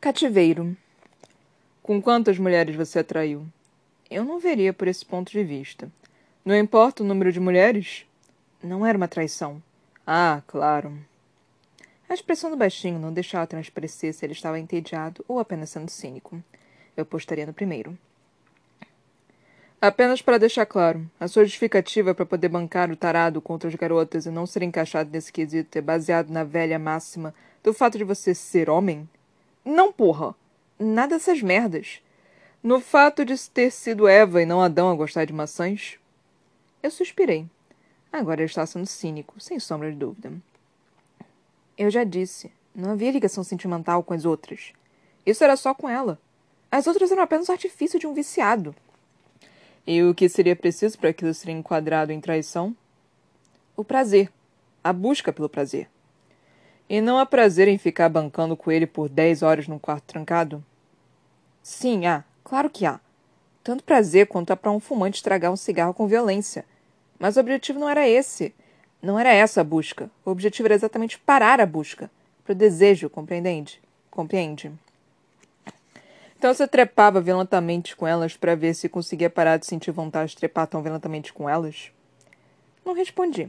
Cativeiro. Com quantas mulheres você atraiu? Eu não veria por esse ponto de vista. Não importa o número de mulheres? Não era uma traição. Ah, claro. A expressão do baixinho não deixava transparecer se ele estava entediado ou apenas sendo cínico. Eu apostaria no primeiro. Apenas para deixar claro, a sua justificativa para poder bancar o tarado contra as garotas e não ser encaixado nesse quesito é baseado na velha máxima do fato de você ser homem? Não, porra! Nada dessas merdas. No fato de ter sido Eva e não Adão a gostar de maçãs? Eu suspirei. Agora ele está sendo cínico, sem sombra de dúvida. Eu já disse, não havia ligação sentimental com as outras. Isso era só com ela. As outras eram apenas o artifício de um viciado. E o que seria preciso para aquilo ser enquadrado em traição? O prazer. A busca pelo prazer. E não há prazer em ficar bancando com ele por dez horas num quarto trancado? Sim, há. Claro que há. Tanto prazer quanto há para um fumante estragar um cigarro com violência. Mas o objetivo não era esse. Não era essa a busca. O objetivo era exatamente parar a busca. Para o desejo, compreende? Compreende? Então você trepava violentamente com elas para ver se conseguia parar de sentir vontade de trepar tão violentamente com elas? Não respondi.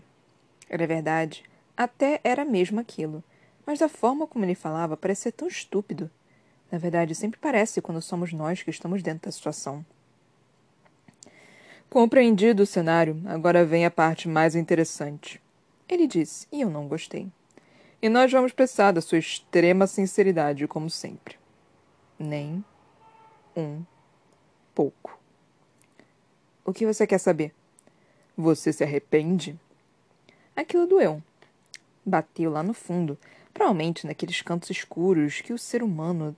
Era verdade. Até era mesmo aquilo mas da forma como ele falava parecia tão estúpido. Na verdade, sempre parece quando somos nós que estamos dentro da situação. Compreendido o cenário, agora vem a parte mais interessante. Ele disse, e eu não gostei. E nós vamos precisar da sua extrema sinceridade, como sempre. Nem um pouco. O que você quer saber? Você se arrepende? Aquilo doeu. Bateu lá no fundo, Provavelmente naqueles cantos escuros que o ser humano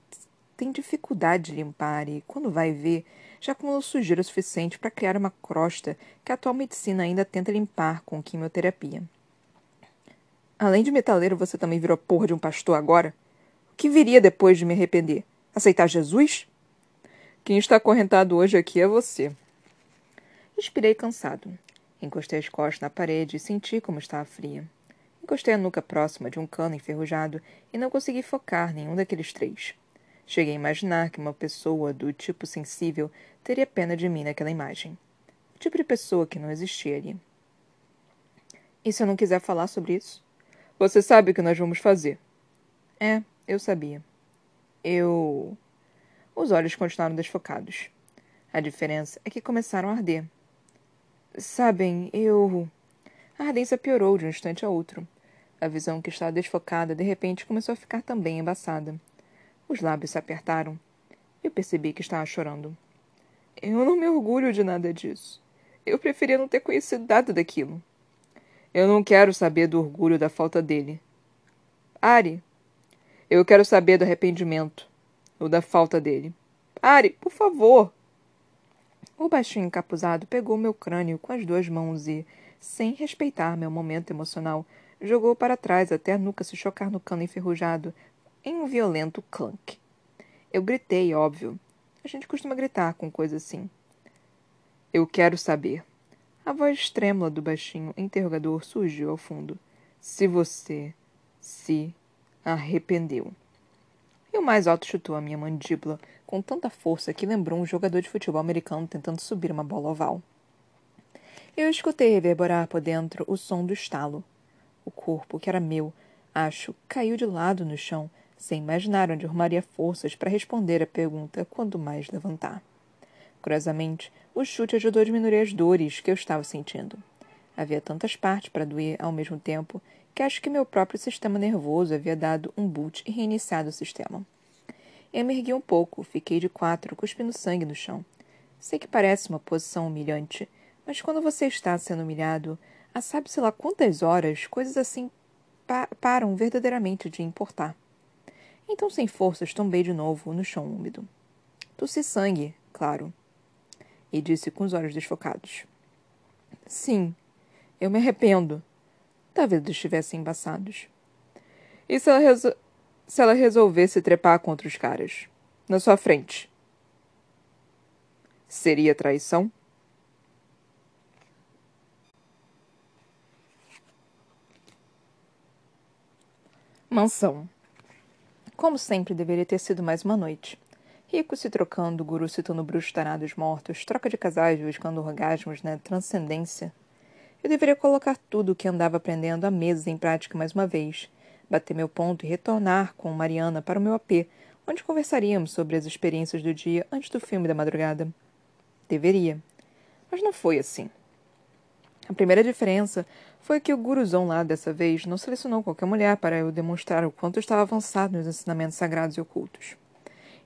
tem dificuldade de limpar e, quando vai ver, já acumulou sujeira suficiente para criar uma crosta que a atual medicina ainda tenta limpar com quimioterapia. Além de metaleiro, você também virou porra de um pastor agora? O que viria depois de me arrepender? Aceitar Jesus? Quem está acorrentado hoje aqui é você. Expirei cansado. Encostei as costas na parede e senti como estava fria. Encostei a nuca próxima de um cano enferrujado e não consegui focar nenhum daqueles três. Cheguei a imaginar que uma pessoa do tipo sensível teria pena de mim naquela imagem. O tipo de pessoa que não existia ali. E se eu não quiser falar sobre isso? Você sabe o que nós vamos fazer. É, eu sabia. Eu. Os olhos continuaram desfocados. A diferença é que começaram a arder. Sabem, eu. A ardência piorou de um instante a outro. A visão que estava desfocada de repente começou a ficar também embaçada. Os lábios se apertaram. Eu percebi que estava chorando. Eu não me orgulho de nada disso. Eu preferia não ter conhecido nada daquilo. Eu não quero saber do orgulho da falta dele. Ari, eu quero saber do arrependimento, ou da falta dele. Ari, por favor. O baixinho encapuzado pegou meu crânio com as duas mãos e, sem respeitar meu momento emocional, jogou para trás até a nuca se chocar no cano enferrujado em um violento clunk. Eu gritei, óbvio. A gente costuma gritar com coisa assim. Eu quero saber. A voz trêmula do baixinho interrogador surgiu ao fundo. Se você se arrependeu. E o mais alto chutou a minha mandíbula com tanta força que lembrou um jogador de futebol americano tentando subir uma bola oval. Eu escutei reverberar por dentro o som do estalo. O corpo, que era meu, acho, caiu de lado no chão, sem imaginar onde arrumaria forças para responder a pergunta quando mais levantar. Curiosamente, o chute ajudou a diminuir as dores que eu estava sentindo. Havia tantas partes para doer ao mesmo tempo que acho que meu próprio sistema nervoso havia dado um boot e reiniciado o sistema. Eu me ergui um pouco, fiquei de quatro, cuspindo sangue no chão. Sei que parece uma posição humilhante, mas quando você está sendo humilhado, há sabe-se lá quantas horas coisas assim pa param verdadeiramente de importar. Então, sem forças, tombei de novo no chão úmido. Tossi sangue, claro. E disse com os olhos desfocados. Sim, eu me arrependo. Talvez estivessem embaçados. E se ela, se ela resolvesse trepar contra os caras? Na sua frente? Seria traição? Mansão. Como sempre, deveria ter sido mais uma noite. Rico se trocando, guru citando bruxos tarados mortos, troca de casais buscando orgasmos na transcendência. Eu deveria colocar tudo o que andava aprendendo à mesa em prática mais uma vez, bater meu ponto e retornar com Mariana para o meu AP, onde conversaríamos sobre as experiências do dia antes do filme da madrugada. Deveria. Mas não foi assim. A primeira diferença foi que o guruzão lá dessa vez não selecionou qualquer mulher para eu demonstrar o quanto estava avançado nos ensinamentos sagrados e ocultos.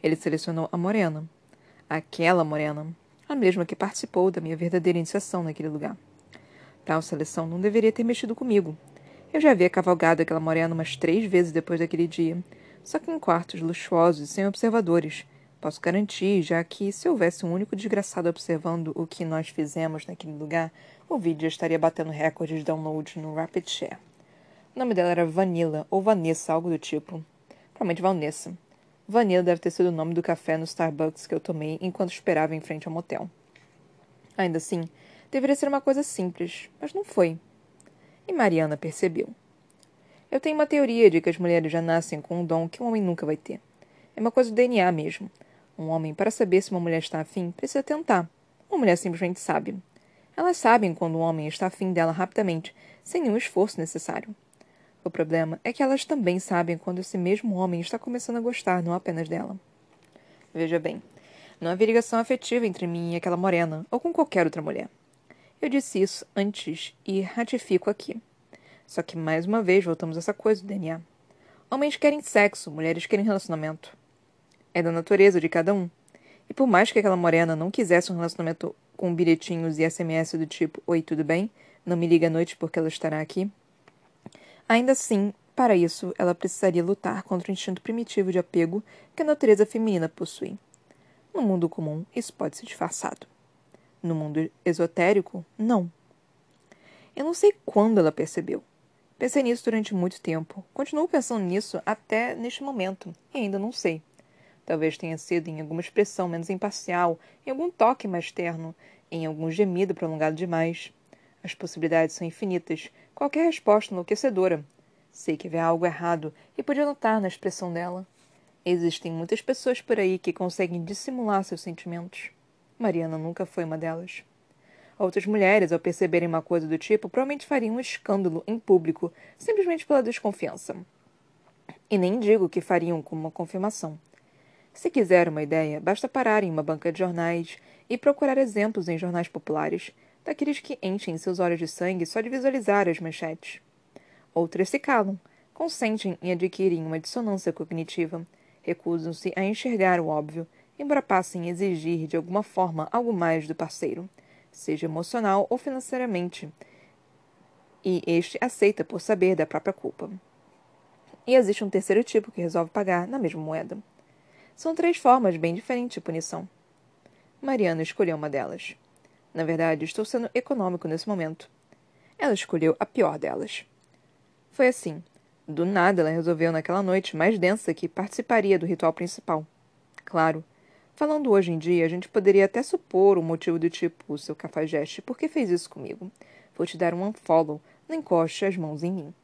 Ele selecionou a morena. Aquela morena. A mesma que participou da minha verdadeira iniciação naquele lugar. Tal seleção não deveria ter mexido comigo. Eu já havia cavalgado aquela morena umas três vezes depois daquele dia, só que em quartos luxuosos e sem observadores. Posso garantir, já que se houvesse um único desgraçado observando o que nós fizemos naquele lugar, o vídeo já estaria batendo recordes de download no Rapid Share. O nome dela era Vanilla, ou Vanessa, algo do tipo. Provavelmente Vanessa. Vanilla deve ter sido o nome do café no Starbucks que eu tomei enquanto esperava em frente ao motel. Ainda assim, deveria ser uma coisa simples, mas não foi. E Mariana percebeu. Eu tenho uma teoria de que as mulheres já nascem com um dom que um homem nunca vai ter. É uma coisa do DNA mesmo. Um homem, para saber se uma mulher está afim, precisa tentar. Uma mulher simplesmente sabe. Elas sabem quando um homem está afim dela rapidamente, sem nenhum esforço necessário. O problema é que elas também sabem quando esse mesmo homem está começando a gostar, não apenas dela. Veja bem, não havia ligação afetiva entre mim e aquela morena, ou com qualquer outra mulher. Eu disse isso antes e ratifico aqui. Só que mais uma vez voltamos a essa coisa do DNA. Homens querem sexo, mulheres querem relacionamento. É da natureza de cada um. E por mais que aquela morena não quisesse um relacionamento com bilhetinhos e SMS do tipo Oi, tudo bem? Não me liga à noite porque ela estará aqui. Ainda assim, para isso, ela precisaria lutar contra o instinto primitivo de apego que a natureza feminina possui. No mundo comum, isso pode ser disfarçado. No mundo esotérico, não. Eu não sei quando ela percebeu. Pensei nisso durante muito tempo. Continuo pensando nisso até neste momento, e ainda não sei. Talvez tenha sido em alguma expressão menos imparcial, em algum toque mais terno, em algum gemido prolongado demais. As possibilidades são infinitas, qualquer resposta enlouquecedora. Sei que havia algo errado e podia notar na expressão dela. Existem muitas pessoas por aí que conseguem dissimular seus sentimentos. Mariana nunca foi uma delas. Outras mulheres, ao perceberem uma coisa do tipo, provavelmente fariam um escândalo em público, simplesmente pela desconfiança. E nem digo que fariam como uma confirmação. Se quiser uma ideia, basta parar em uma banca de jornais e procurar exemplos em jornais populares, daqueles que enchem seus olhos de sangue só de visualizar as manchetes. Outras se calam, consentem em adquirirem uma dissonância cognitiva, recusam-se a enxergar o óbvio embora passem a exigir de alguma forma algo mais do parceiro, seja emocional ou financeiramente, e este aceita por saber da própria culpa. E existe um terceiro tipo que resolve pagar na mesma moeda. São três formas bem diferentes de punição. Mariana escolheu uma delas. Na verdade, estou sendo econômico nesse momento. Ela escolheu a pior delas. Foi assim. Do nada, ela resolveu naquela noite mais densa que participaria do ritual principal. Claro, Falando hoje em dia, a gente poderia até supor um motivo do tipo, seu cafajeste, por que fez isso comigo? Vou te dar um unfollow, não encoste as mãos em mim.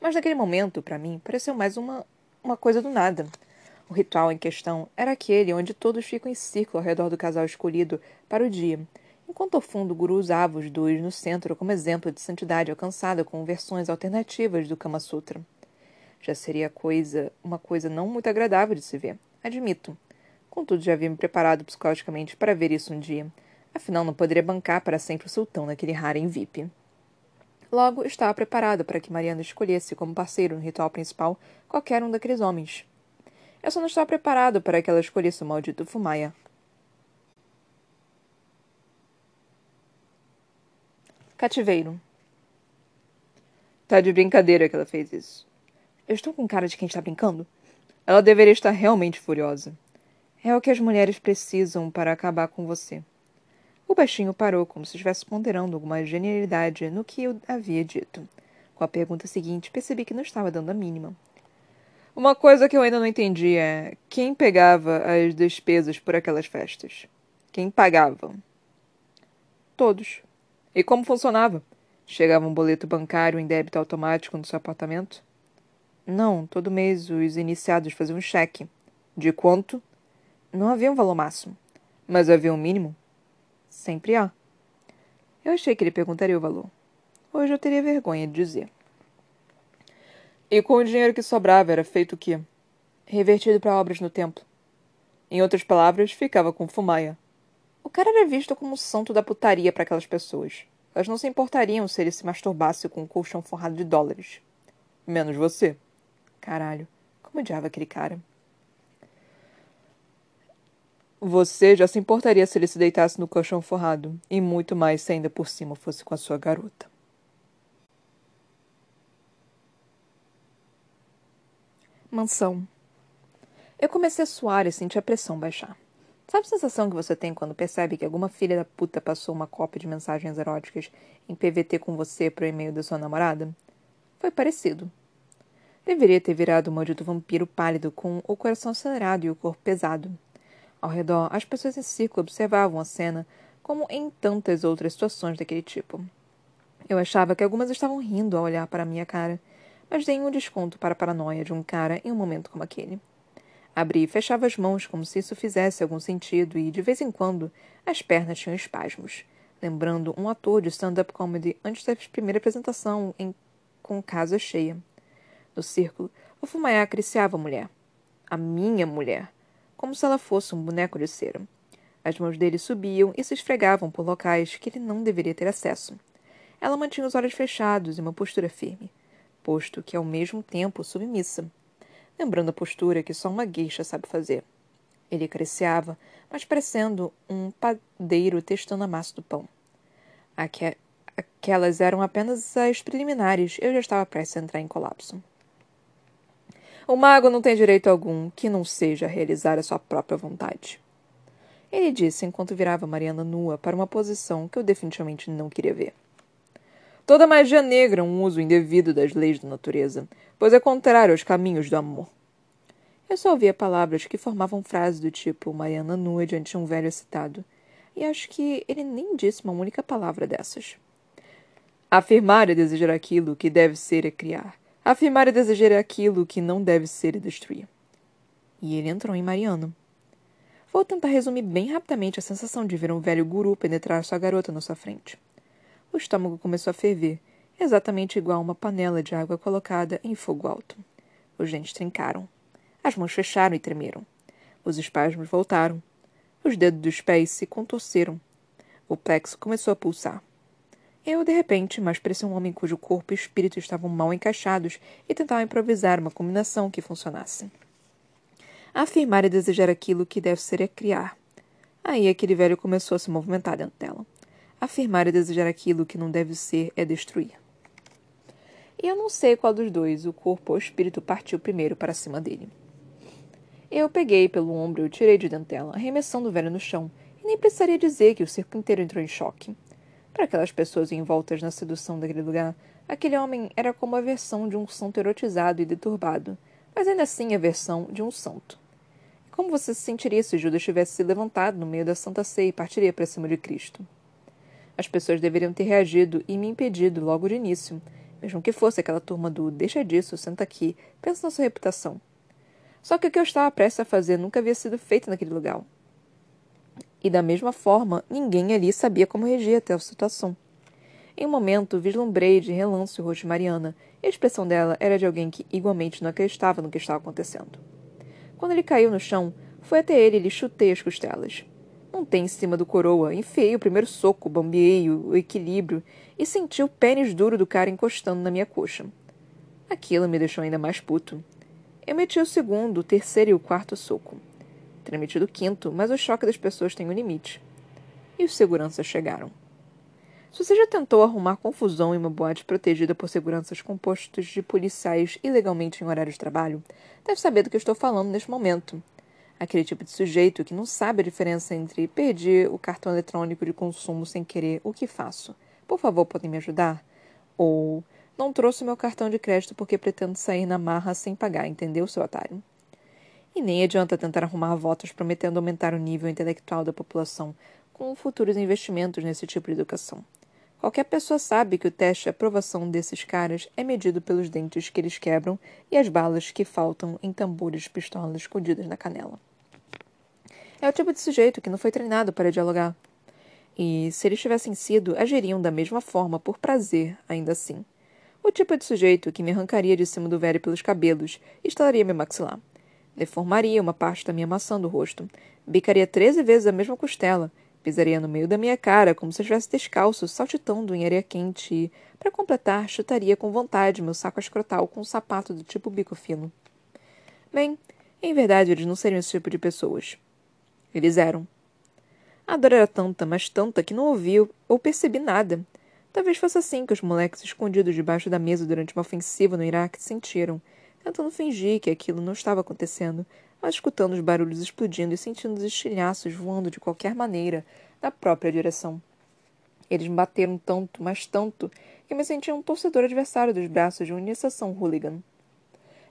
Mas naquele momento, para mim, pareceu mais uma, uma coisa do nada. O ritual em questão era aquele onde todos ficam em círculo ao redor do casal escolhido para o dia, enquanto ao fundo o guru usava os dois no centro como exemplo de santidade alcançada com versões alternativas do Kama Sutra. Já seria coisa, uma coisa não muito agradável de se ver, admito Contudo, já havia me preparado psicologicamente para ver isso um dia. Afinal, não poderia bancar para sempre o sultão naquele harem VIP. Logo, estava preparado para que Mariana escolhesse como parceiro no ritual principal qualquer um daqueles homens. Eu só não estava preparado para que ela escolhesse o maldito Fumaya. Cativeiro. Tá de brincadeira que ela fez isso. Eu estou com cara de quem está brincando? Ela deveria estar realmente furiosa. É o que as mulheres precisam para acabar com você. O baixinho parou, como se estivesse ponderando alguma genialidade no que eu havia dito. Com a pergunta seguinte, percebi que não estava dando a mínima. Uma coisa que eu ainda não entendi é quem pegava as despesas por aquelas festas? Quem pagava? Todos. E como funcionava? Chegava um boleto bancário em débito automático no seu apartamento? Não, todo mês os iniciados faziam um cheque. De quanto? Não havia um valor máximo. Mas havia um mínimo? Sempre há. Eu achei que ele perguntaria o valor. Hoje eu teria vergonha de dizer. E com o dinheiro que sobrava era feito o quê? Revertido para obras no templo. Em outras palavras, ficava com fumaia. O cara era visto como o santo da putaria para aquelas pessoas. Elas não se importariam se ele se masturbasse com um colchão forrado de dólares. Menos você. Caralho, como odiava aquele cara. Você já se importaria se ele se deitasse no colchão forrado, e muito mais se ainda por cima fosse com a sua garota. Mansão. Eu comecei a suar e senti a pressão baixar. Sabe a sensação que você tem quando percebe que alguma filha da puta passou uma cópia de mensagens eróticas em PVT com você para o e-mail da sua namorada? Foi parecido. Deveria ter virado um maldito vampiro pálido com o coração acelerado e o corpo pesado. Ao redor, as pessoas em círculo observavam a cena, como em tantas outras situações daquele tipo. Eu achava que algumas estavam rindo ao olhar para a minha cara, mas dei um desconto para a paranoia de um cara em um momento como aquele. Abri e fechava as mãos como se isso fizesse algum sentido e, de vez em quando, as pernas tinham espasmos, lembrando um ator de stand-up comedy antes da primeira apresentação em... com casa cheia. No círculo, o fumaiá acariciava a mulher. A minha mulher como se ela fosse um boneco de cera. As mãos dele subiam e se esfregavam por locais que ele não deveria ter acesso. Ela mantinha os olhos fechados e uma postura firme, posto que ao mesmo tempo submissa, lembrando a postura que só uma gueixa sabe fazer. Ele acariciava, mas parecendo um padeiro testando a massa do pão. Aque aquelas eram apenas as preliminares, eu já estava prestes a entrar em colapso. O mago não tem direito algum que não seja realizar a sua própria vontade. Ele disse enquanto virava Mariana nua para uma posição que eu definitivamente não queria ver. Toda magia negra é um uso indevido das leis da natureza, pois é contrário aos caminhos do amor. Eu só ouvia palavras que formavam frases do tipo Mariana nua diante de um velho excitado, e acho que ele nem disse uma única palavra dessas. Afirmar é desejar aquilo que deve ser é criar. Afirmar e desejar aquilo que não deve ser e destruir. E ele entrou em Mariano. Vou tentar resumir bem rapidamente a sensação de ver um velho guru penetrar sua garota na sua frente. O estômago começou a ferver, exatamente igual a uma panela de água colocada em fogo alto. Os dentes trincaram. As mãos fecharam e tremeram. Os espasmos voltaram. Os dedos dos pés se contorceram. O plexo começou a pulsar. Eu, de repente, mais parecia um homem cujo corpo e espírito estavam mal encaixados e tentava improvisar uma combinação que funcionasse. Afirmar e desejar aquilo que deve ser é criar. Aí aquele velho começou a se movimentar dentro dela. Afirmar e desejar aquilo que não deve ser é destruir. E eu não sei qual dos dois, o corpo ou o espírito, partiu primeiro para cima dele. Eu peguei pelo ombro e o tirei de dentro dela, arremessando o velho no chão, e nem precisaria dizer que o circo inteiro entrou em choque. Para aquelas pessoas envoltas na sedução daquele lugar, aquele homem era como a versão de um santo erotizado e deturbado, mas ainda assim a versão de um santo. Como você se sentiria se Judas tivesse se levantado no meio da Santa Ceia e partiria para cima de Cristo? As pessoas deveriam ter reagido e me impedido logo de início, mesmo que fosse aquela turma do deixa disso, senta aqui, pensa na sua reputação. Só que o que eu estava prestes a fazer nunca havia sido feito naquele lugar. E da mesma forma, ninguém ali sabia como reagir a tal situação. Em um momento, vislumbrei de relance o rosto de Mariana, e a expressão dela era de alguém que igualmente não acreditava no que estava acontecendo. Quando ele caiu no chão, fui até ele e lhe chutei as costelas. Montei em cima do coroa, enfiei o primeiro soco, bambeei o equilíbrio e senti o pênis duro do cara encostando na minha coxa. Aquilo me deixou ainda mais puto. Eu meti o segundo, o terceiro e o quarto soco. Teria metido o quinto, mas o choque das pessoas tem um limite. E os seguranças chegaram. Se você já tentou arrumar confusão em uma boate protegida por seguranças compostos de policiais ilegalmente em horário de trabalho, deve saber do que eu estou falando neste momento. Aquele tipo de sujeito que não sabe a diferença entre perdi o cartão eletrônico de consumo sem querer, o que faço? Por favor, podem me ajudar? Ou não trouxe meu cartão de crédito porque pretendo sair na marra sem pagar, entendeu, seu otário? E nem adianta tentar arrumar votos prometendo aumentar o nível intelectual da população com futuros investimentos nesse tipo de educação. Qualquer pessoa sabe que o teste de aprovação desses caras é medido pelos dentes que eles quebram e as balas que faltam em tambores de pistola escondidas na canela. É o tipo de sujeito que não foi treinado para dialogar. E, se eles tivessem sido, agiriam da mesma forma por prazer, ainda assim. O tipo de sujeito que me arrancaria de cima do velho pelos cabelos estalaria meu maxilar. Deformaria uma parte da minha maçã do rosto. Bicaria treze vezes a mesma costela. Pisaria no meio da minha cara, como se eu estivesse descalço, saltitando em areia quente e, para completar, chutaria com vontade meu saco escrotal com um sapato do tipo bico fino. Bem, em verdade, eles não seriam esse tipo de pessoas. Eles eram. A dor era tanta, mas tanta, que não ouvi ou percebi nada. Talvez fosse assim que os moleques escondidos debaixo da mesa durante uma ofensiva no Iraque sentiram, tentando fingir que aquilo não estava acontecendo, mas escutando os barulhos explodindo e sentindo os estilhaços voando de qualquer maneira na própria direção. Eles me bateram tanto, mas tanto, que me senti um torcedor adversário dos braços de uma iniciação hooligan.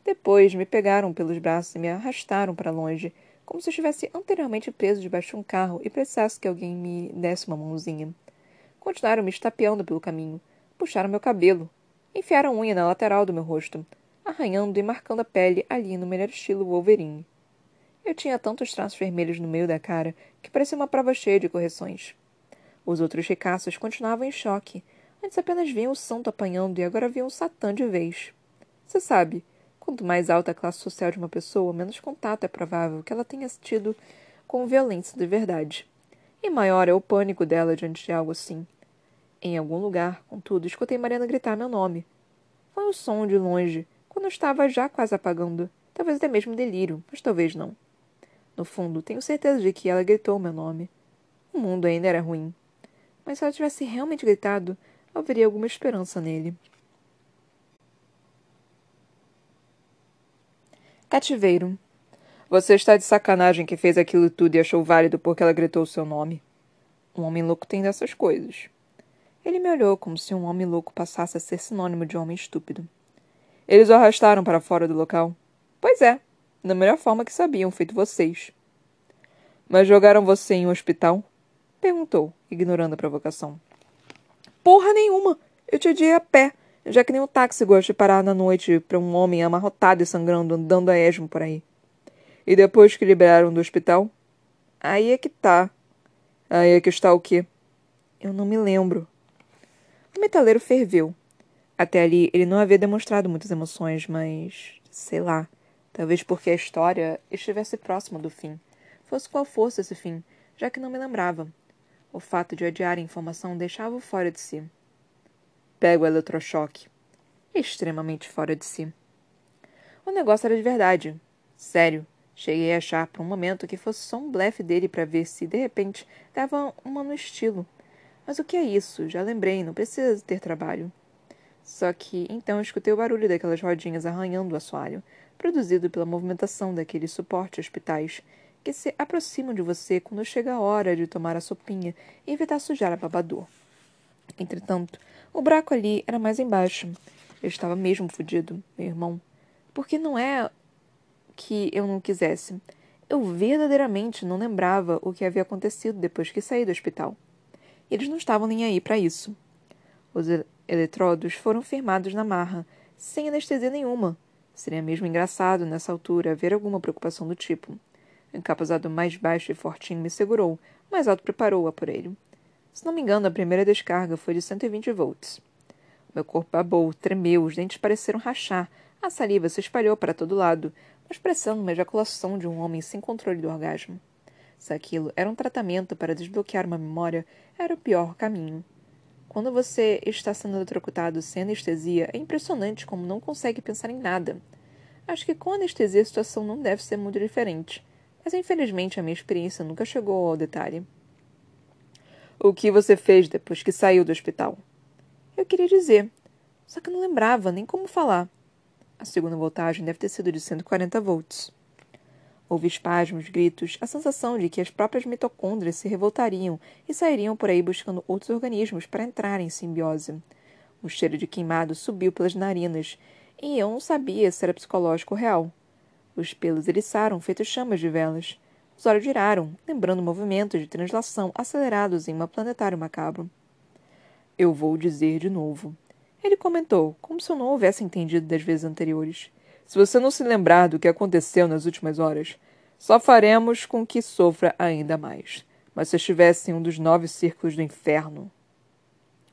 Depois me pegaram pelos braços e me arrastaram para longe, como se estivesse anteriormente preso debaixo de um carro e precisasse que alguém me desse uma mãozinha. Continuaram me estapeando pelo caminho, puxaram meu cabelo, enfiaram unha na lateral do meu rosto, arranhando e marcando a pele ali no melhor estilo Wolverine. Eu tinha tantos traços vermelhos no meio da cara que parecia uma prova cheia de correções. Os outros ricaços continuavam em choque. Antes apenas viam o santo apanhando e agora viam o satã de vez. Você sabe, Quanto mais alta a classe social de uma pessoa, menos contato é provável que ela tenha tido com violência de verdade. E maior é o pânico dela diante de algo assim. Em algum lugar, contudo, escutei Mariana gritar meu nome. Foi um som de longe, quando eu estava já quase apagando. Talvez até mesmo delírio, mas talvez não. No fundo, tenho certeza de que ela gritou meu nome. O mundo ainda era ruim. Mas se ela tivesse realmente gritado, haveria alguma esperança nele. Cativeiro. Você está de sacanagem que fez aquilo tudo e achou válido porque ela gritou o seu nome. Um homem louco tem dessas coisas. Ele me olhou como se um homem louco passasse a ser sinônimo de homem estúpido. Eles o arrastaram para fora do local. Pois é, da melhor forma que sabiam, feito vocês. Mas jogaram você em um hospital? Perguntou, ignorando a provocação. Porra nenhuma! Eu te adiei a pé já que nem o táxi gosta de parar na noite para um homem amarrotado e sangrando andando a esmo por aí. E depois que liberaram do hospital? Aí é que tá. Aí é que está o quê? Eu não me lembro. O metaleiro ferveu. Até ali ele não havia demonstrado muitas emoções, mas. sei lá. Talvez porque a história estivesse próxima do fim. Fosse qual fosse esse fim, já que não me lembrava. O fato de adiar a informação deixava-o fora de si. Pega o eletrochoque. Extremamente fora de si. O negócio era de verdade. Sério. Cheguei a achar por um momento que fosse só um blefe dele para ver se, de repente, dava uma no estilo. Mas o que é isso? Já lembrei, não precisa ter trabalho. Só que então escutei o barulho daquelas rodinhas arranhando o assoalho, produzido pela movimentação daqueles suportes hospitais que se aproximam de você quando chega a hora de tomar a sopinha e evitar sujar a babador. Entretanto, o buraco ali era mais embaixo. Eu estava mesmo fodido, meu irmão. Porque não é que eu não quisesse. Eu verdadeiramente não lembrava o que havia acontecido depois que saí do hospital. Eles não estavam nem aí para isso. Os eletrodos foram firmados na marra, sem anestesia nenhuma. Seria mesmo engraçado, nessa altura, haver alguma preocupação do tipo. O encapuzado mais baixo e fortinho me segurou, mais alto preparou-a por ele. Se não me engano, a primeira descarga foi de 120 volts. Meu corpo babou, tremeu, os dentes pareceram rachar, a saliva se espalhou para todo lado, parecendo uma ejaculação de um homem sem controle do orgasmo. Se aquilo era um tratamento para desbloquear uma memória, era o pior caminho. Quando você está sendo eletrocutado sem anestesia, é impressionante como não consegue pensar em nada. Acho que com anestesia a situação não deve ser muito diferente, mas infelizmente a minha experiência nunca chegou ao detalhe. O que você fez depois que saiu do hospital? Eu queria dizer, só que não lembrava nem como falar. A segunda voltagem deve ter sido de 140 volts. Houve espasmos, gritos, a sensação de que as próprias mitocôndrias se revoltariam e sairiam por aí buscando outros organismos para entrar em simbiose. O cheiro de queimado subiu pelas narinas, e eu não sabia se era psicológico ou real. Os pelos eriçaram, feitos chamas de velas. Os olhos giraram, lembrando movimentos de translação acelerados em uma planetário macabro. Eu vou dizer de novo. Ele comentou, como se eu não houvesse entendido das vezes anteriores. Se você não se lembrar do que aconteceu nas últimas horas, só faremos com que sofra ainda mais. Mas se estivesse em um dos nove círculos do inferno.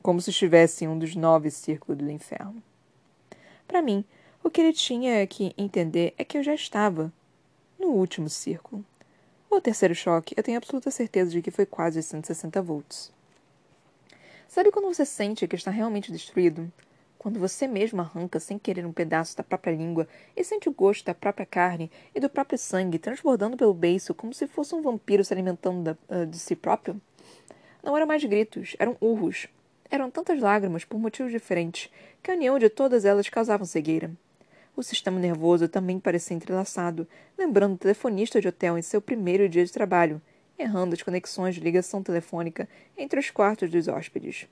Como se estivesse em um dos nove círculos do inferno. Para mim, o que ele tinha que entender é que eu já estava no último círculo. O terceiro choque, eu tenho absoluta certeza de que foi quase 160 volts. Sabe quando você sente que está realmente destruído? Quando você mesmo arranca sem querer um pedaço da própria língua e sente o gosto da própria carne e do próprio sangue transbordando pelo beiço como se fosse um vampiro se alimentando da, uh, de si próprio? Não eram mais gritos, eram urros. Eram tantas lágrimas por motivos diferentes que a união de todas elas causava cegueira. O sistema nervoso também parecia entrelaçado, lembrando o telefonista de hotel em seu primeiro dia de trabalho, errando as conexões de ligação telefônica entre os quartos dos hóspedes.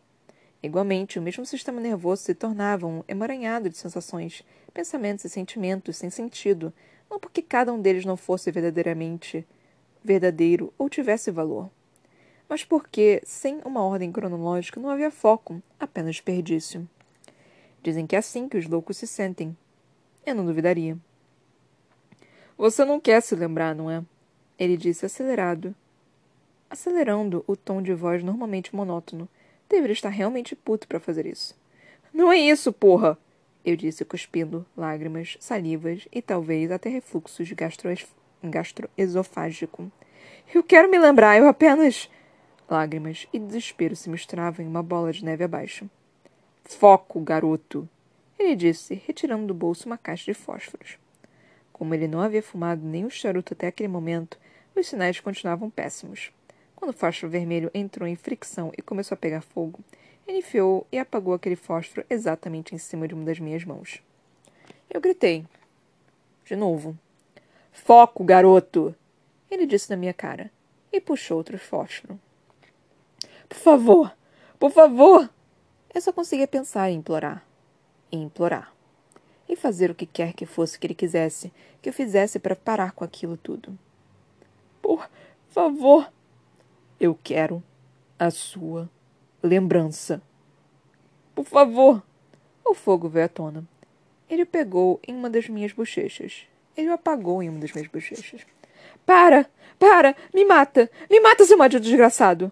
Igualmente, o mesmo sistema nervoso se tornava um emaranhado de sensações, pensamentos e sentimentos sem sentido, não porque cada um deles não fosse verdadeiramente verdadeiro ou tivesse valor, mas porque, sem uma ordem cronológica, não havia foco, apenas desperdício. Dizem que é assim que os loucos se sentem. Eu não duvidaria. Você não quer se lembrar, não é? Ele disse acelerado, acelerando o tom de voz normalmente monótono. Deveria estar realmente puto para fazer isso. Não é isso, porra! Eu disse, cuspindo lágrimas, salivas e talvez até refluxos gastroesofágico. Eu quero me lembrar, eu apenas. Lágrimas e desespero se misturavam em uma bola de neve abaixo. Foco, garoto! Ele disse, retirando do bolso uma caixa de fósforos. Como ele não havia fumado nem o charuto até aquele momento, os sinais continuavam péssimos. Quando o fósforo vermelho entrou em fricção e começou a pegar fogo, ele enfiou e apagou aquele fósforo exatamente em cima de uma das minhas mãos. Eu gritei. De novo. Foco, garoto! Ele disse na minha cara e puxou outro fósforo. Por favor! Por favor! Eu só conseguia pensar em implorar. E implorar. E fazer o que quer que fosse que ele quisesse que eu fizesse para parar com aquilo tudo. Por favor! Eu quero a sua lembrança. Por favor! O fogo veio à tona. Ele o pegou em uma das minhas bochechas. Ele o apagou em uma das minhas bochechas. Para! Para! Me mata! Me mata, seu maldito desgraçado!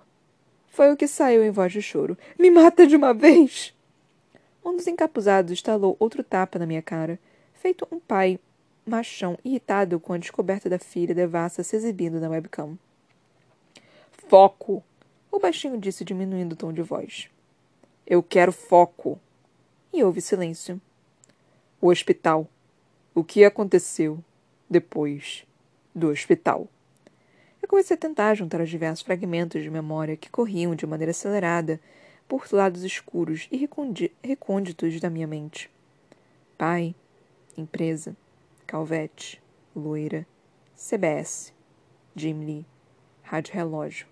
Foi o que saiu em voz de choro. Me mata de uma vez! Um dos encapuzados estalou outro tapa na minha cara, feito um pai machão irritado com a descoberta da filha devassa se exibindo na webcam. Foco! O baixinho disse, diminuindo o tom de voz. Eu quero foco. E houve silêncio. O hospital. O que aconteceu depois do hospital? Eu comecei a tentar juntar os diversos fragmentos de memória que corriam de maneira acelerada por lados escuros e recônditos da minha mente. Pai, empresa, Calvete, loira, CBS, Jim Lee, rádio relógio,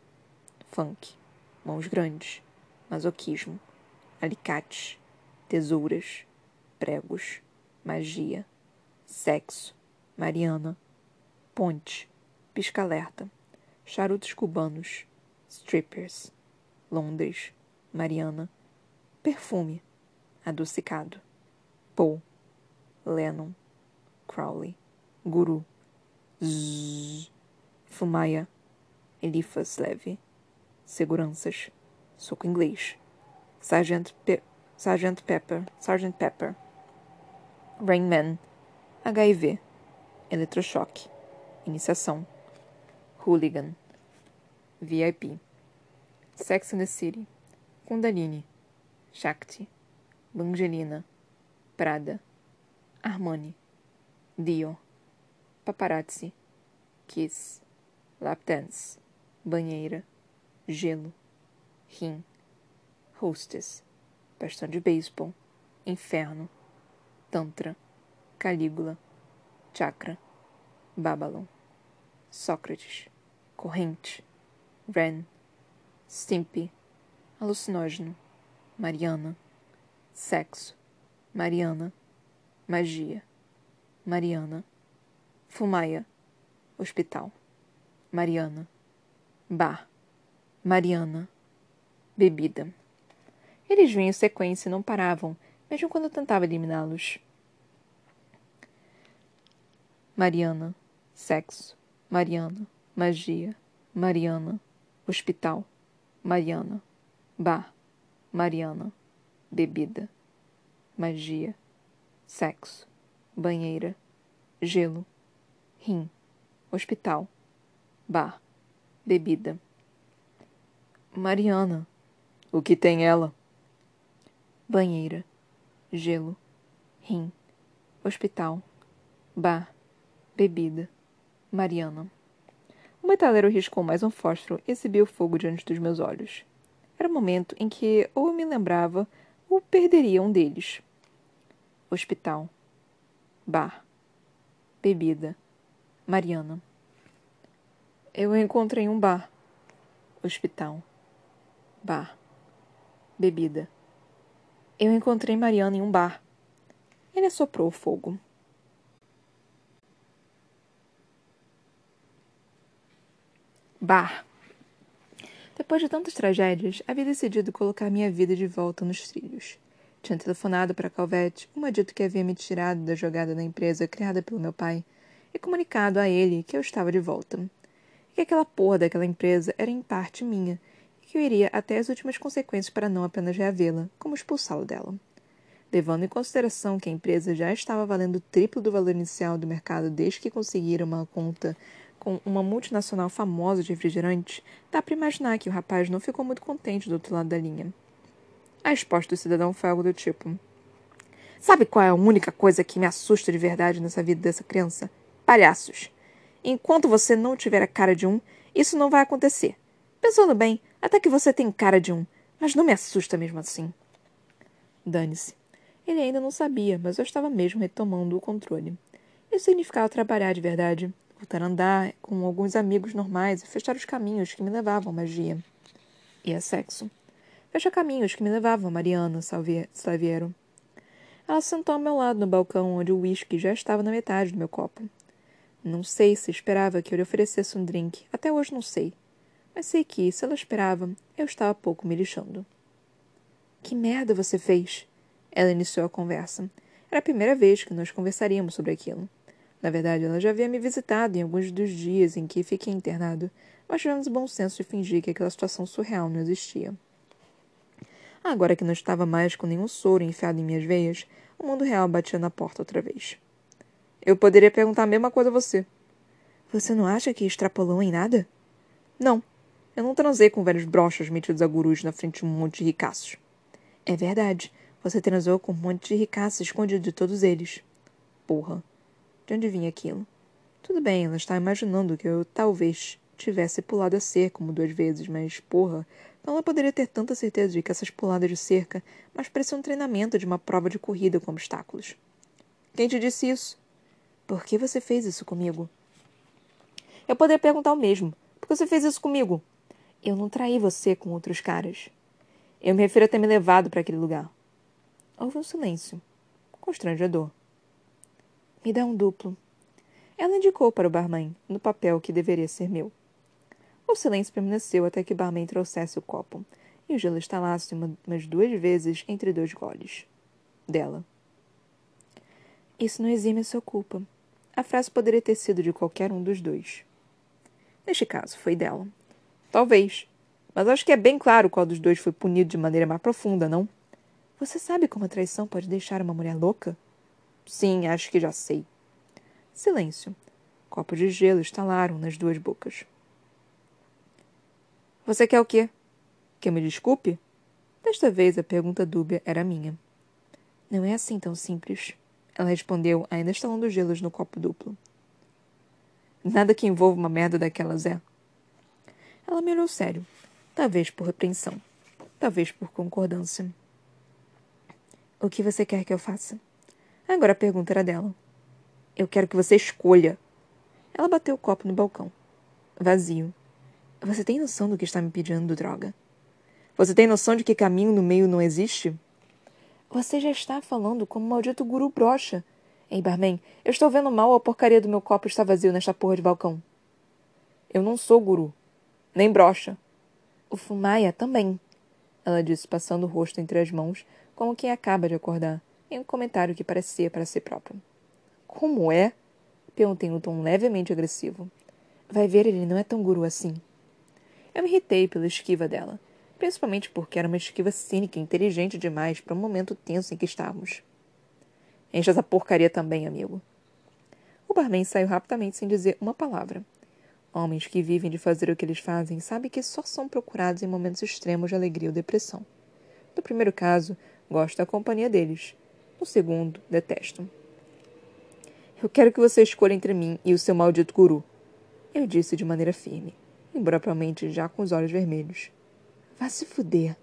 funk, mãos grandes, masoquismo, alicate, tesouras, pregos, magia, sexo, Mariana, ponte, pisca-alerta, charutos cubanos, strippers, Londres, Mariana, perfume, adocicado, Paul, Lennon, Crowley, Guru, Zzz, Fumaya, Eliphas Leve, seguranças, soco inglês, Sergeant, Pe Sergeant Pepper, Sergeant Pepper, Rain Man, HIV, eletrochoque, iniciação, hooligan, VIP, Sex and the City, Kundalini, Shakti, Bangelina, Prada, Armani, Dio, Paparazzi, Kiss, Lap Dance, Banheira, gelo, rim, hostess, bastão de beisebol, inferno, tantra, calígula, chakra, Babylon, Sócrates, corrente, Ren, Stimpy, alucinógeno, Mariana, sexo, Mariana, magia, Mariana, Fumaia, hospital, Mariana, bar, Mariana. Bebida. Eles vinham em sequência e não paravam, mesmo quando eu tentava eliminá-los. Mariana, sexo, Mariana, magia, Mariana, hospital, Mariana, bar, Mariana, bebida, magia, sexo, banheira, gelo, rim, hospital, bar, bebida. Mariana. O que tem ela? Banheira, gelo, rim, hospital, bar, bebida, Mariana. O metaleiro riscou mais um fósforo e exibiu fogo diante dos meus olhos. Era o momento em que ou eu me lembrava ou perderia um deles. Hospital. Bar. Bebida. Mariana. Eu encontrei um bar. Hospital. Bar. Bebida. Eu encontrei Mariana em um bar. Ele assoprou o fogo. Bar. Depois de tantas tragédias, havia decidido colocar minha vida de volta nos trilhos. Tinha telefonado para Calvete, uma dito que havia me tirado da jogada da empresa criada pelo meu pai, e comunicado a ele que eu estava de volta. E que aquela porra daquela empresa era em parte minha, e que eu iria até as últimas consequências para não apenas reavê-la, como expulsá-lo dela. Levando em consideração que a empresa já estava valendo o triplo do valor inicial do mercado desde que conseguiram uma conta com uma multinacional famosa de refrigerantes, dá para imaginar que o rapaz não ficou muito contente do outro lado da linha. A resposta do cidadão foi algo do tipo: Sabe qual é a única coisa que me assusta de verdade nessa vida dessa criança? Palhaços. Enquanto você não tiver a cara de um, isso não vai acontecer. Pensando bem, até que você tem cara de um, mas não me assusta mesmo assim. Dane-se. Ele ainda não sabia, mas eu estava mesmo retomando o controle. Isso significava trabalhar de verdade, voltar a andar com alguns amigos normais e fechar os caminhos que me levavam à magia. E a sexo. Fecha caminhos que me levavam a Mariana Saviero. Ela sentou ao meu lado no balcão onde o uísque já estava na metade do meu copo. Não sei se esperava que eu lhe oferecesse um drink. Até hoje não sei. Mas sei que, se ela esperava, eu estava pouco me lixando. Que merda você fez? Ela iniciou a conversa. Era a primeira vez que nós conversaríamos sobre aquilo. Na verdade, ela já havia me visitado em alguns dos dias em que fiquei internado, mas tivemos o bom senso de fingir que aquela situação surreal não existia. Agora que não estava mais com nenhum soro enfiado em minhas veias, o mundo real batia na porta outra vez. Eu poderia perguntar a mesma coisa a você. Você não acha que extrapolou em nada? Não. Eu não transei com velhos brochas metidos a gurus na frente de um monte de ricaços. É verdade. Você transou com um monte de ricaços escondido de todos eles. Porra. De onde vinha aquilo? Tudo bem, ela está imaginando que eu talvez tivesse pulado a cerca como duas vezes, mas, porra, não ela poderia ter tanta certeza de que essas puladas de cerca mais pareciam um treinamento de uma prova de corrida com obstáculos. Quem te disse isso? Por que você fez isso comigo? Eu poderia perguntar o mesmo. Por que você fez isso comigo? Eu não traí você com outros caras. Eu me refiro a ter me levado para aquele lugar. Houve um silêncio. Constrangedor. Me dá um duplo. Ela indicou para o barman, no papel que deveria ser meu. O silêncio permaneceu até que o barman trouxesse o copo, e o gelo estalasse uma, umas duas vezes entre dois goles. Dela. Isso não exime a sua culpa. A frase poderia ter sido de qualquer um dos dois. Neste caso, foi dela. Talvez. Mas acho que é bem claro qual dos dois foi punido de maneira mais profunda, não? Você sabe como a traição pode deixar uma mulher louca? Sim, acho que já sei. Silêncio. Copos de gelo estalaram nas duas bocas. Você quer o quê? Que eu me desculpe? Desta vez a pergunta dúbia era minha. Não é assim tão simples. Ela respondeu, ainda estalando gelos no copo duplo. Nada que envolva uma merda daquelas é. Ela me olhou sério. Talvez por repreensão. Talvez por concordância. O que você quer que eu faça? Agora a pergunta era dela. Eu quero que você escolha. Ela bateu o copo no balcão. Vazio. Você tem noção do que está me pedindo, droga? Você tem noção de que caminho no meio não existe? Você já está falando como um maldito guru brocha. Ei, barman, eu estou vendo mal a porcaria do meu copo está vazio nesta porra de balcão. Eu não sou guru. Nem brocha. O Fumaia também. Ela disse, passando o rosto entre as mãos, como quem acaba de acordar, em um comentário que parecia para si próprio. Como é? Perguntei em um tom levemente agressivo. Vai ver, ele não é tão guru assim. Eu me irritei pela esquiva dela, principalmente porque era uma esquiva cínica e inteligente demais para o momento tenso em que estávamos. Enche essa porcaria também, amigo. O barman saiu rapidamente sem dizer uma palavra. Homens que vivem de fazer o que eles fazem sabem que só são procurados em momentos extremos de alegria ou depressão. No primeiro caso, gosto da companhia deles. No segundo, detesto. Eu quero que você escolha entre mim e o seu maldito guru. Eu disse de maneira firme, embora provavelmente já com os olhos vermelhos. Vá se fuder.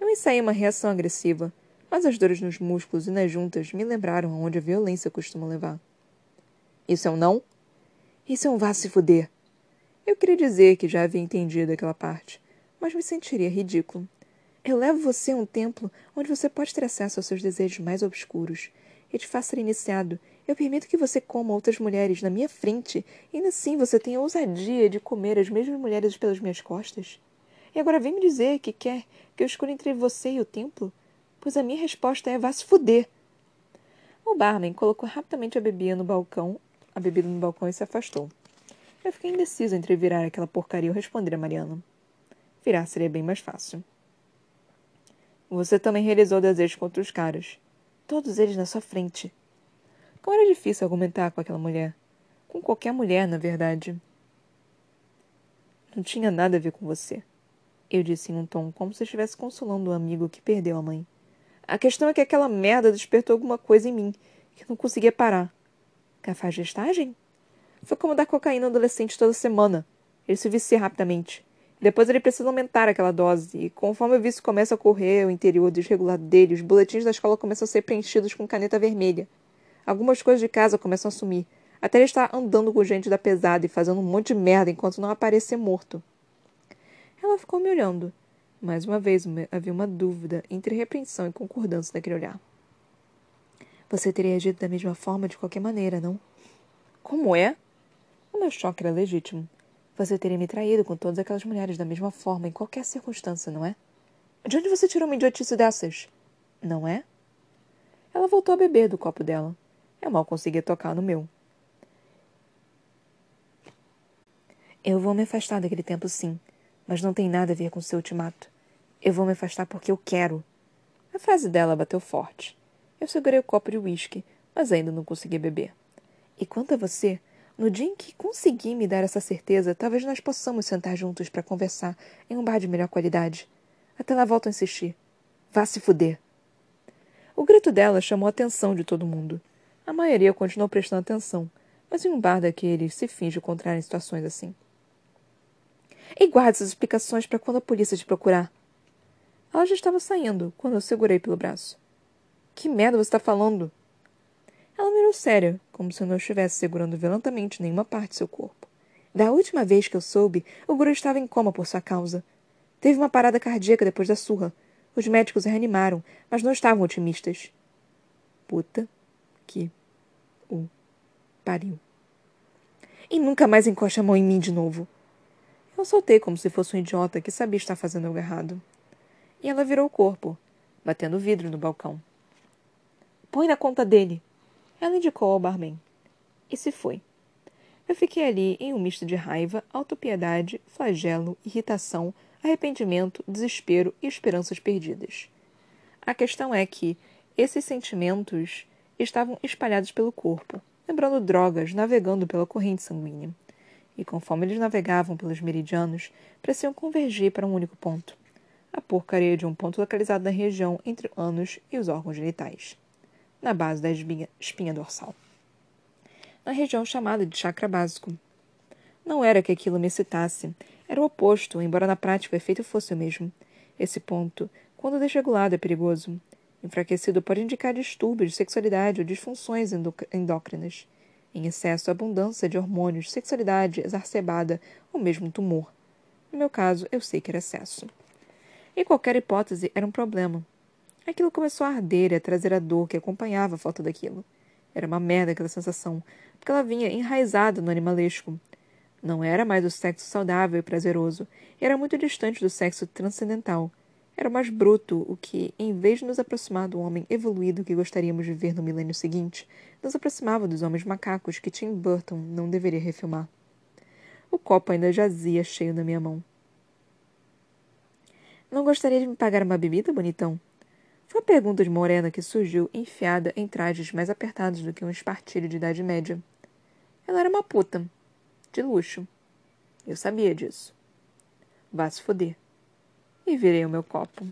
Eu ensaiei uma reação agressiva, mas as dores nos músculos e nas juntas me lembraram aonde a violência costuma levar. Isso é um não? Isso é um vá se fuder. Eu queria dizer que já havia entendido aquela parte, mas me sentiria ridículo. Eu levo você a um templo onde você pode ter acesso aos seus desejos mais obscuros. E faço ser iniciado eu permito que você coma outras mulheres na minha frente e ainda assim você tem a ousadia de comer as mesmas mulheres pelas minhas costas? E agora vem me dizer que quer que eu escolha entre você e o templo? Pois a minha resposta é vá se fuder. O barman colocou rapidamente a bebida no balcão, a bebida no balcão e se afastou. Eu fiquei indeciso entre virar aquela porcaria ou responder a Mariana. Virar seria bem mais fácil. Você também realizou desejos contra os caras. Todos eles na sua frente. Como era difícil argumentar com aquela mulher. Com qualquer mulher, na verdade. Não tinha nada a ver com você. Eu disse em um tom como se estivesse consolando um amigo que perdeu a mãe. A questão é que aquela merda despertou alguma coisa em mim que não conseguia parar. Cafajestagem? Foi como dar cocaína ao adolescente toda semana. Ele se vicia rapidamente. Depois ele precisa aumentar aquela dose, e conforme o vício começa a ocorrer o interior desregulado dele, os boletins da escola começam a ser preenchidos com caneta vermelha. Algumas coisas de casa começam a sumir. Até ele estar andando com gente da pesada e fazendo um monte de merda enquanto não aparecer morto. Ela ficou me olhando. Mais uma vez havia uma dúvida entre repreensão e concordância naquele olhar. Você teria agido da mesma forma de qualquer maneira, não? Como é? O meu choque era legítimo. Você teria me traído com todas aquelas mulheres da mesma forma em qualquer circunstância, não é? De onde você tirou uma idiotice dessas? Não é? Ela voltou a beber do copo dela. Eu mal conseguia tocar no meu. Eu vou me afastar daquele tempo, sim, mas não tem nada a ver com seu ultimato. Eu vou me afastar porque eu quero. A frase dela bateu forte. Eu segurei o copo de uísque, mas ainda não consegui beber. E quanto a você, no dia em que consegui me dar essa certeza, talvez nós possamos sentar juntos para conversar em um bar de melhor qualidade. Até lá volto a insistir. Vá se fuder. O grito dela chamou a atenção de todo mundo. A maioria continuou prestando atenção, mas em um bar daqueles se finge o contrário em situações assim. E guarde essas explicações para quando a polícia te procurar. Ela já estava saindo quando eu segurei pelo braço. Que merda você está falando? Ela mirou séria, como se eu não estivesse segurando violentamente nenhuma parte de seu corpo. Da última vez que eu soube, o guru estava em coma por sua causa. Teve uma parada cardíaca depois da surra. Os médicos o reanimaram, mas não estavam otimistas. Puta que o pariu. E nunca mais encoste a mão em mim de novo. Eu soltei como se fosse um idiota que sabia estar fazendo algo errado. E ela virou o corpo, batendo o vidro no balcão. Põe na conta dele. Ela indicou ao barman. E se foi. Eu fiquei ali em um misto de raiva, autopiedade, flagelo, irritação, arrependimento, desespero e esperanças perdidas. A questão é que esses sentimentos estavam espalhados pelo corpo, lembrando drogas navegando pela corrente sanguínea. E conforme eles navegavam pelos meridianos, pareciam convergir para um único ponto a porcaria de um ponto localizado na região entre o ânus e os órgãos genitais, na base da espinha, dorsal. Na região chamada de chakra básico. Não era que aquilo me excitasse, era o oposto, embora na prática o efeito fosse o mesmo. Esse ponto, quando desregulado, é perigoso. Enfraquecido pode indicar distúrbios de sexualidade ou disfunções endócrinas. Em excesso, abundância de hormônios, sexualidade exacerbada ou mesmo tumor. No meu caso, eu sei que era excesso. Em qualquer hipótese, era um problema. Aquilo começou a arder e a trazer a dor que acompanhava a falta daquilo. Era uma merda aquela sensação, porque ela vinha enraizada no animalesco. Não era mais o sexo saudável e prazeroso, era muito distante do sexo transcendental. Era mais bruto o que, em vez de nos aproximar do homem evoluído que gostaríamos de ver no milênio seguinte, nos aproximava dos homens macacos que Tim Burton não deveria refilmar. O copo ainda jazia cheio na minha mão. Não gostaria de me pagar uma bebida, bonitão? Foi a pergunta de Morena que surgiu enfiada em trajes mais apertados do que um espartilho de idade média. Ela era uma puta. De luxo. Eu sabia disso. Vá se foder. E virei o meu copo.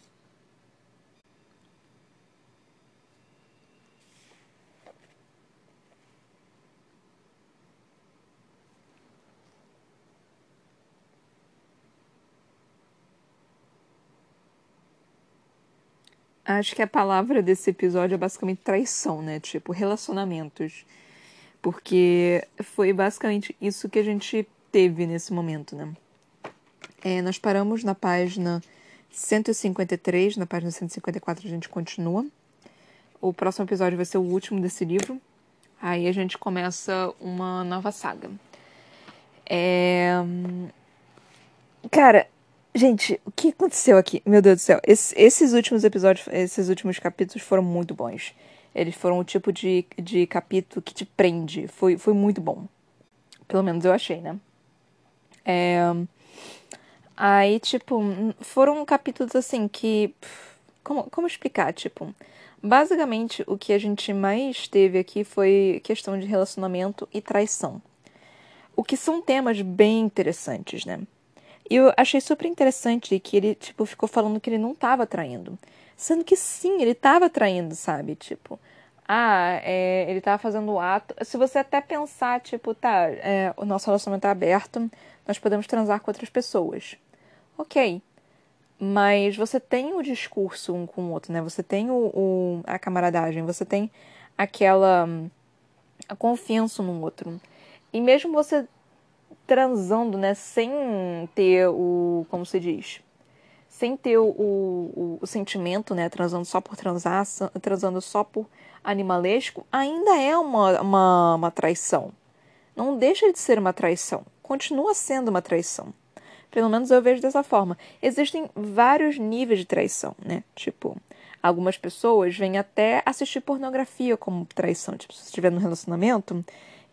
Acho que a palavra desse episódio é basicamente traição, né? Tipo, relacionamentos. Porque foi basicamente isso que a gente teve nesse momento, né? É, nós paramos na página 153, na página 154 a gente continua. O próximo episódio vai ser o último desse livro. Aí a gente começa uma nova saga. É... Cara, Gente, o que aconteceu aqui? Meu Deus do céu. esses últimos episódios, esses últimos capítulos foram muito bons. Eles foram o tipo de, de capítulo que te prende. Foi, foi muito bom. Pelo menos eu achei, né? É... Aí, tipo, foram capítulos assim que. Como, como explicar? Tipo, basicamente o que a gente mais teve aqui foi questão de relacionamento e traição. O que são temas bem interessantes, né? E eu achei super interessante que ele, tipo, ficou falando que ele não estava traindo. Sendo que sim, ele estava traindo, sabe? Tipo, ah, é, ele estava fazendo o ato. Se você até pensar, tipo, tá, é, o nosso relacionamento é aberto, nós podemos transar com outras pessoas. Ok. Mas você tem o discurso um com o outro, né? Você tem o, o a camaradagem, você tem aquela a confiança no outro. E mesmo você transando, né, sem ter o, como se diz, sem ter o, o, o, sentimento, né, transando só por transar, transando só por animalesco, ainda é uma, uma, uma traição. Não deixa de ser uma traição. Continua sendo uma traição. Pelo menos eu vejo dessa forma. Existem vários níveis de traição, né? Tipo, algumas pessoas vêm até assistir pornografia como traição. Tipo, se estiver no relacionamento,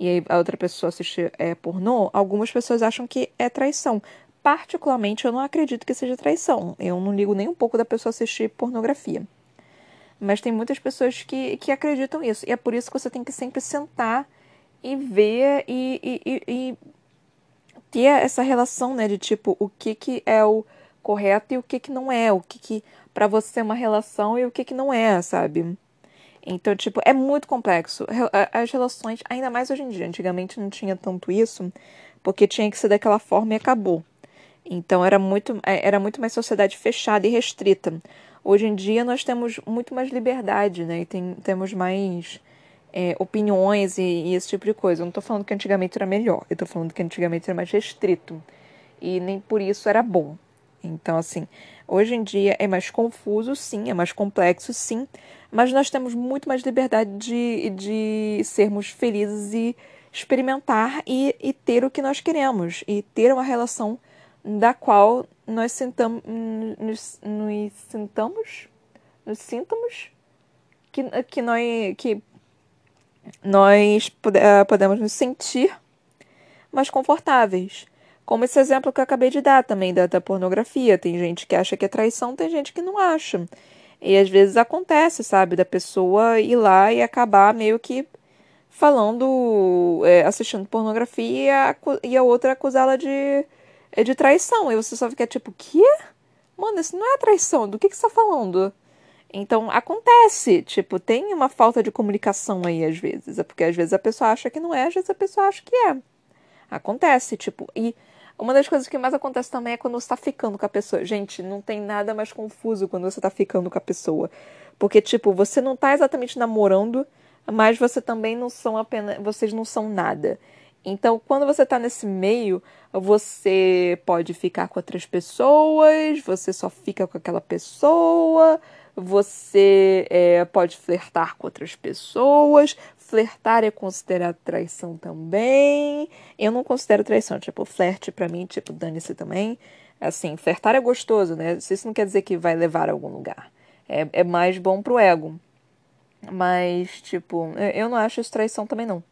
e a outra pessoa assiste é, pornô, algumas pessoas acham que é traição. Particularmente, eu não acredito que seja traição. Eu não ligo nem um pouco da pessoa assistir pornografia. Mas tem muitas pessoas que, que acreditam nisso. E é por isso que você tem que sempre sentar e ver e, e, e, ter essa relação, né? De tipo, o que, que é o correto e o que, que não é. O que, que para você é uma relação e o que, que não é, sabe? Então, tipo, é muito complexo. As relações, ainda mais hoje em dia, antigamente não tinha tanto isso, porque tinha que ser daquela forma e acabou. Então era muito, é, era muito mais sociedade fechada e restrita. Hoje em dia nós temos muito mais liberdade, né? E tem, temos mais é, opiniões e, e, esse tipo de coisa. Eu não estou falando que antigamente era melhor, eu estou falando que antigamente era mais restrito. E nem por isso era bom. Então, assim, hoje em dia é mais confuso, sim, é mais complexo, sim, mas nós temos muito mais liberdade de, de sermos felizes e experimentar e, e ter o que nós queremos e ter uma relação da qual nós sentamos, nos, nos sintamos, nos sintamos que, que nós, que nós uh, podemos nos sentir mais confortáveis. Como esse exemplo que eu acabei de dar também da, da pornografia. Tem gente que acha que é traição, tem gente que não acha. E às vezes acontece, sabe, da pessoa ir lá e acabar meio que falando, é, assistindo pornografia e a outra acusá-la de, é, de traição. E você só fica tipo, que? Mano, isso não é traição, do que, que você tá falando? Então acontece, tipo, tem uma falta de comunicação aí às vezes. É porque às vezes a pessoa acha que não é, às vezes a pessoa acha que é. Acontece, tipo, e uma das coisas que mais acontece também é quando você tá ficando com a pessoa. Gente, não tem nada mais confuso quando você tá ficando com a pessoa. Porque, tipo, você não tá exatamente namorando, mas você também não são apenas. Vocês não são nada. Então, quando você tá nesse meio, você pode ficar com outras pessoas, você só fica com aquela pessoa, você é, pode flertar com outras pessoas, Flertar é considerado traição também. Eu não considero traição, tipo, flerte para mim, tipo, dane-se também. Assim, flertar é gostoso, né? Isso não quer dizer que vai levar a algum lugar. É, é mais bom pro ego. Mas, tipo, eu não acho isso traição também, não.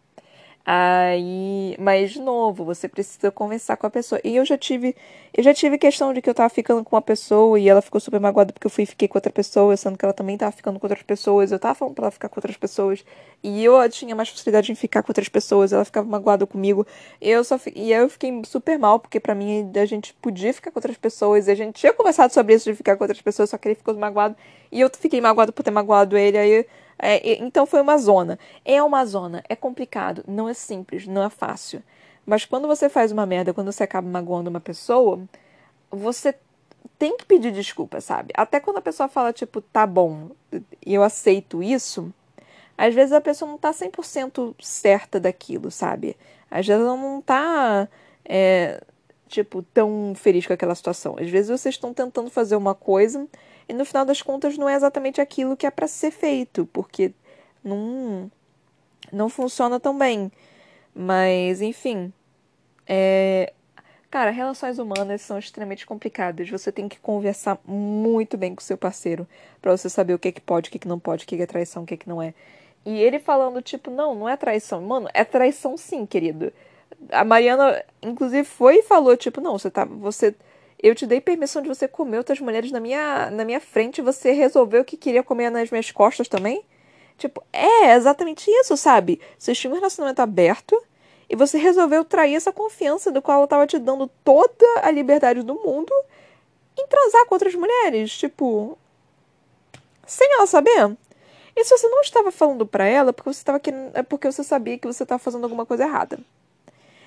Aí, mas de novo, você precisa conversar com a pessoa. E eu já tive, eu já tive questão de que eu tava ficando com uma pessoa e ela ficou super magoada porque eu fui e fiquei com outra pessoa, sendo que ela também tava ficando com outras pessoas. Eu tava falando pra ela ficar com outras pessoas e eu tinha mais facilidade em ficar com outras pessoas, ela ficava magoada comigo. Eu só e eu fiquei super mal porque para mim a gente podia ficar com outras pessoas, e a gente tinha conversado sobre isso de ficar com outras pessoas, só que ele ficou magoado e eu fiquei magoado por ter magoado ele. Aí é, então foi uma zona. É uma zona, é complicado, não é simples, não é fácil. Mas quando você faz uma merda, quando você acaba magoando uma pessoa, você tem que pedir desculpa, sabe? Até quando a pessoa fala, tipo, tá bom, eu aceito isso, às vezes a pessoa não tá 100% certa daquilo, sabe? Às vezes ela não tá, é, tipo, tão feliz com aquela situação. Às vezes vocês estão tentando fazer uma coisa e no final das contas não é exatamente aquilo que é para ser feito, porque não, não funciona tão bem. Mas, enfim. É... Cara, relações humanas são extremamente complicadas. Você tem que conversar muito bem com seu parceiro para você saber o que é que pode, o que, é que não pode, o que é traição, o que é que não é. E ele falando, tipo, não, não é traição. Mano, é traição sim, querido. A Mariana, inclusive, foi e falou, tipo, não, você tá. Você eu te dei permissão de você comer outras mulheres na minha, na minha frente você resolveu que queria comer nas minhas costas também? Tipo, é exatamente isso, sabe? Você tinha um relacionamento aberto e você resolveu trair essa confiança do qual ela estava te dando toda a liberdade do mundo em transar com outras mulheres, tipo, sem ela saber. E se você não estava falando para ela, porque você estava querendo, é porque você sabia que você estava fazendo alguma coisa errada.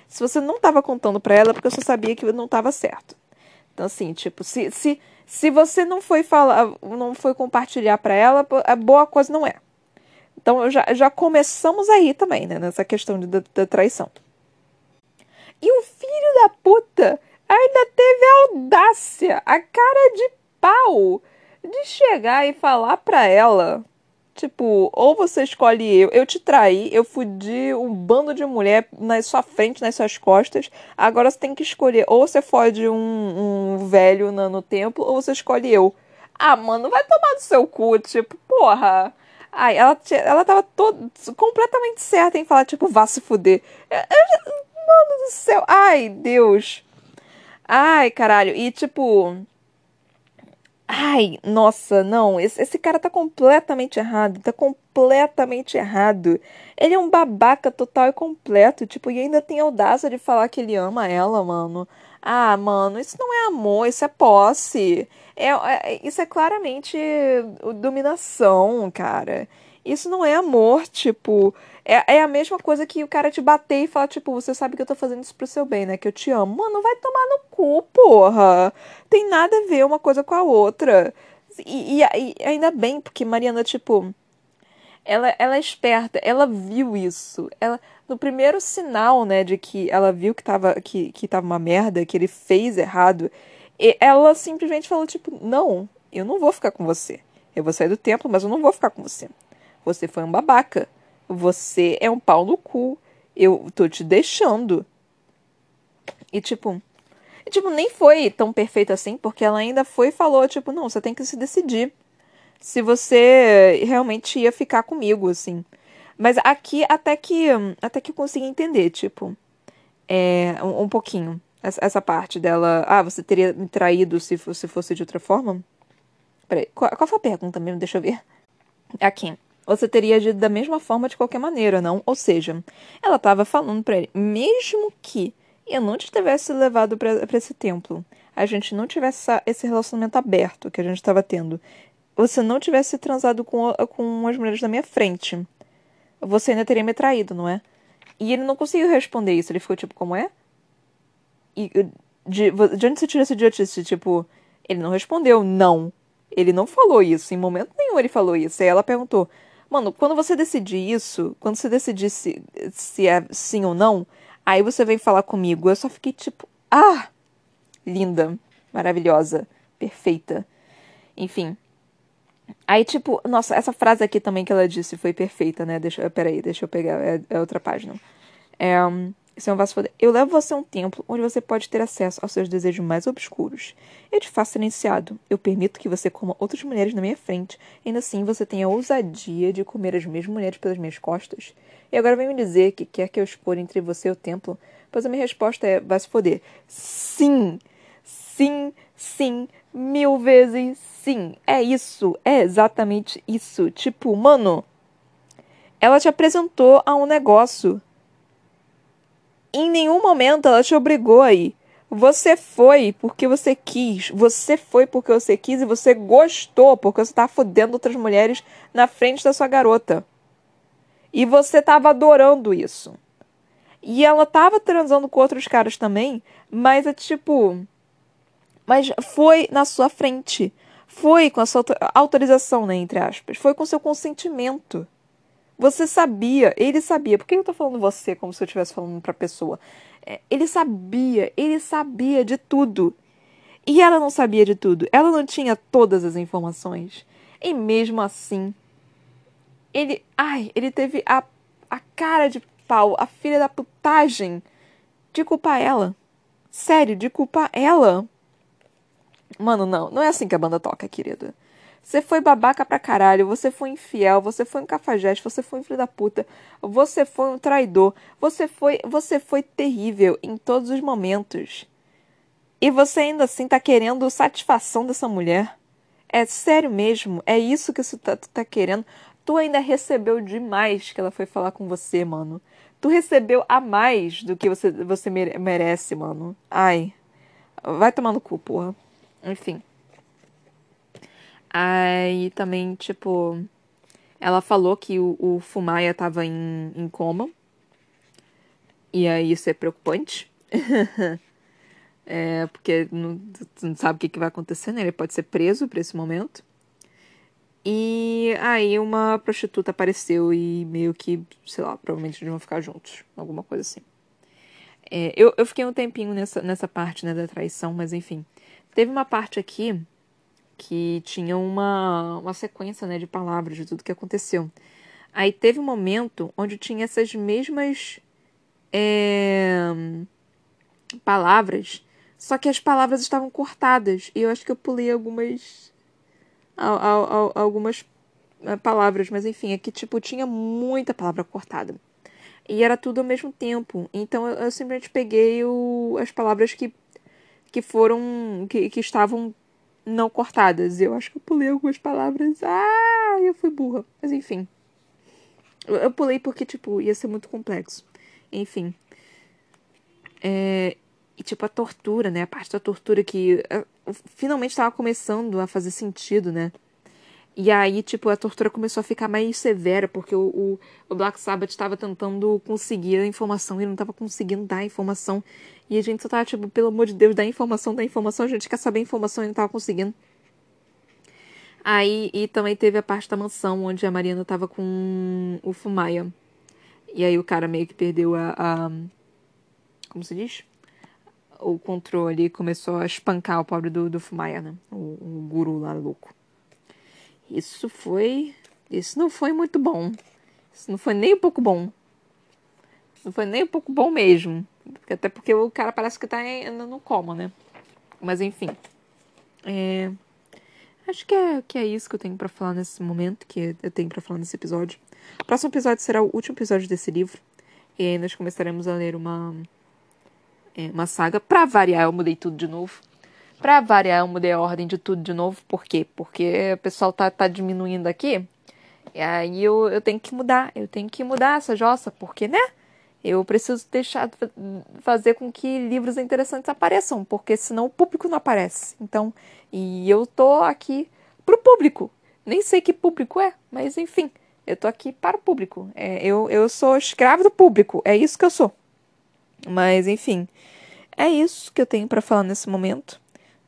Se você não estava contando para ela, é porque você sabia que não estava certo. Então, assim, tipo, se, se, se você não foi falar, não foi compartilhar para ela, a boa coisa não é. Então, já, já começamos aí também, né, nessa questão de, da, da traição. E o filho da puta ainda teve a audácia, a cara de pau, de chegar e falar pra ela Tipo, ou você escolhe eu, eu te traí, eu fudi um bando de mulher na sua frente, nas suas costas. Agora você tem que escolher, ou você fode um, um velho no, no templo, ou você escolhe eu. Ah, mano, vai tomar do seu cu, tipo, porra. Ai, ela, ela tava todo, completamente certa em falar, tipo, vá se fuder. Eu, eu, mano do céu, ai, Deus. Ai, caralho. E, tipo, Ai, nossa, não, esse, esse cara tá completamente errado, tá completamente errado. Ele é um babaca total e completo, tipo, e ainda tem audácia de falar que ele ama ela, mano. Ah, mano, isso não é amor, isso é posse. É, é isso é claramente dominação, cara. Isso não é amor, tipo. É, é a mesma coisa que o cara te bater e falar, tipo, você sabe que eu tô fazendo isso pro seu bem, né? Que eu te amo. Mano, vai tomar no cu, porra. Tem nada a ver uma coisa com a outra. E, e, e ainda bem, porque Mariana, tipo. Ela, ela é esperta, ela viu isso. Ela, no primeiro sinal, né, de que ela viu que tava, que, que tava uma merda, que ele fez errado, ela simplesmente falou, tipo, não, eu não vou ficar com você. Eu vou sair do templo, mas eu não vou ficar com você. Você foi um babaca. Você é um pau no cu. Eu tô te deixando. E tipo. E, tipo, nem foi tão perfeito assim, porque ela ainda foi e falou, tipo, não, você tem que se decidir. Se você realmente ia ficar comigo, assim. Mas aqui até que. Até que eu consegui entender, tipo. É, um, um pouquinho. Essa, essa, parte dela. Ah, você teria me traído se, se fosse de outra forma? Peraí, qual, qual foi a pergunta mesmo? Deixa eu ver. Aqui você teria agido da mesma forma de qualquer maneira, não? Ou seja, ela estava falando para ele, mesmo que eu não te tivesse levado para esse templo, a gente não tivesse esse relacionamento aberto que a gente estava tendo, você não tivesse transado com, com as mulheres na minha frente, você ainda teria me traído, não é? E ele não conseguiu responder isso, ele ficou tipo, como é? E de, de onde você tirou esse idiotice? Tipo, ele não respondeu não. Ele não falou isso, em momento nenhum ele falou isso. Aí ela perguntou: Mano, quando você decidir isso, quando você decidir se, se é sim ou não, aí você vem falar comigo. Eu só fiquei tipo, ah, linda, maravilhosa, perfeita. Enfim. Aí, tipo, nossa, essa frase aqui também que ela disse foi perfeita, né? Deixa, peraí, deixa eu pegar, é, é outra página. É, Isso é um vaso Eu levo você a um templo onde você pode ter acesso aos seus desejos mais obscuros. Eu te faço silenciado. Eu permito que você coma outras mulheres na minha frente. Ainda assim, você tem a ousadia de comer as mesmas mulheres pelas minhas costas. E agora vem me dizer que quer que eu expor entre você e o templo? Pois a minha resposta é: vai se foder. Sim! Sim, sim, mil vezes sim. É isso, é exatamente isso. Tipo, mano, ela te apresentou a um negócio em nenhum momento ela te obrigou a ir. Você foi porque você quis. Você foi porque você quis e você gostou porque você estava fodendo outras mulheres na frente da sua garota. E você estava adorando isso. E ela estava transando com outros caras também, mas é tipo. Mas foi na sua frente. Foi com a sua autorização, né? Entre aspas. Foi com seu consentimento. Você sabia, ele sabia. Por que eu tô falando você como se eu estivesse falando pra pessoa? É, ele sabia, ele sabia de tudo. E ela não sabia de tudo. Ela não tinha todas as informações. E mesmo assim, ele. Ai, ele teve a, a cara de pau, a filha da putagem de culpar ela. Sério, de culpar ela. Mano, não. Não é assim que a banda toca, querida. Você foi babaca pra caralho, você foi infiel, você foi um cafajeste, você foi um filho da puta, você foi um traidor, você foi, você foi terrível em todos os momentos. E você ainda assim tá querendo satisfação dessa mulher? É sério mesmo? É isso que você tá, tá querendo? Tu ainda recebeu demais que ela foi falar com você, mano. Tu recebeu a mais do que você, você merece, mano. Ai. Vai tomar no cu, porra. Enfim. Aí também, tipo, ela falou que o, o Fumaya tava em, em coma. E aí isso é preocupante. é, porque não, não sabe o que, que vai acontecer, né? Ele pode ser preso por esse momento. E aí uma prostituta apareceu e meio que, sei lá, provavelmente eles vão ficar juntos. Alguma coisa assim. É, eu, eu fiquei um tempinho nessa, nessa parte né, da traição, mas enfim. Teve uma parte aqui que tinha uma, uma sequência né, de palavras de tudo que aconteceu. Aí teve um momento onde tinha essas mesmas é, palavras, só que as palavras estavam cortadas. E eu acho que eu pulei algumas. algumas é, palavras, mas enfim, aqui tipo tinha muita palavra cortada. E era tudo ao mesmo tempo. Então eu, eu simplesmente peguei o, as palavras que, que foram. que, que estavam não cortadas. Eu acho que eu pulei algumas palavras. Ah, eu fui burra. Mas enfim. Eu, eu pulei porque, tipo, ia ser muito complexo. Enfim. É, e, tipo, a tortura, né? A parte da tortura que uh, finalmente estava começando a fazer sentido, né? E aí, tipo, a tortura começou a ficar mais severa, porque o, o, o Black Sabbath estava tentando conseguir a informação e não estava conseguindo dar a informação. E a gente só tava, tipo, pelo amor de Deus, dá informação, dá informação, a gente quer saber informação e não tava conseguindo. Aí, e também teve a parte da mansão, onde a Mariana tava com o Fumaia. E aí o cara meio que perdeu a. a como se diz? O controle e começou a espancar o pobre do, do Fumaia, né? O, o guru lá louco. Isso foi. Isso não foi muito bom. Isso não foi nem um pouco bom. Não foi nem um pouco bom mesmo. Até porque o cara parece que tá no coma, né? Mas enfim. É... Acho que é, que é isso que eu tenho para falar nesse momento, que eu tenho para falar nesse episódio. O próximo episódio será o último episódio desse livro. E aí nós começaremos a ler uma, é, uma saga. Pra variar, eu mudei tudo de novo. Pra variar, eu mudei a ordem de tudo de novo. Por quê? Porque o pessoal tá, tá diminuindo aqui. E aí eu, eu tenho que mudar. Eu tenho que mudar essa jossa, porque, né? Eu preciso deixar fazer com que livros interessantes apareçam, porque senão o público não aparece. Então, e eu tô aqui pro público. Nem sei que público é, mas enfim, eu tô aqui para o público. É, eu, eu sou escravo do público, é isso que eu sou. Mas enfim, é isso que eu tenho para falar nesse momento.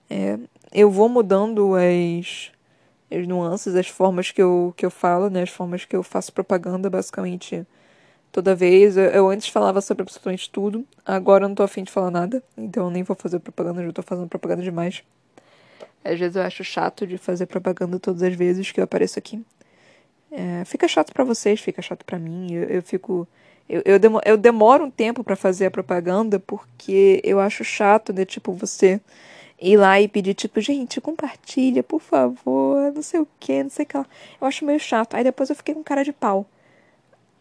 É, eu vou mudando as, as nuances, as formas que eu, que eu falo, né, as formas que eu faço propaganda, basicamente toda vez. Eu, eu, antes falava sobre absolutamente tudo, agora eu não tô afim de falar nada, então eu nem vou fazer propaganda, já tô fazendo propaganda demais. Às vezes eu acho chato de fazer propaganda todas as vezes que eu apareço aqui. É, fica chato para vocês, fica chato para mim, eu, eu, fico Eu, eu, demoro, eu demoro um tempo para fazer a propaganda porque eu acho chato, né? Tipo, você ir lá e pedir, tipo, gente, compartilha, por favor, não sei o que, não sei o que lá. Eu acho meio chato. Aí depois eu fiquei com cara de pau.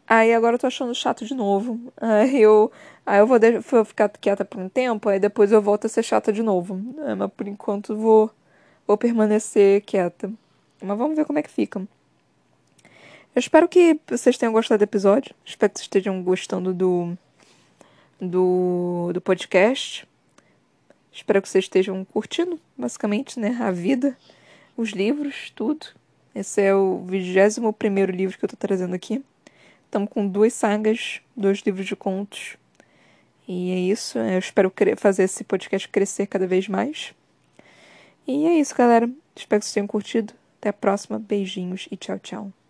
Aí agora eu tô achando chato de novo. Aí eu, aí eu vou, de, vou ficar quieta por um tempo, aí depois eu volto a ser chata de novo. É, mas por enquanto vou, vou permanecer quieta. Mas vamos ver como é que fica. Eu espero que vocês tenham gostado do episódio. Espero que vocês estejam gostando do, do, do podcast. Espero que vocês estejam curtindo, basicamente, né? A vida, os livros, tudo. Esse é o 21 primeiro livro que eu tô trazendo aqui. Estamos com duas sagas, dois livros de contos. E é isso. Eu espero fazer esse podcast crescer cada vez mais. E é isso, galera. Espero que vocês tenham curtido. Até a próxima. Beijinhos e tchau, tchau.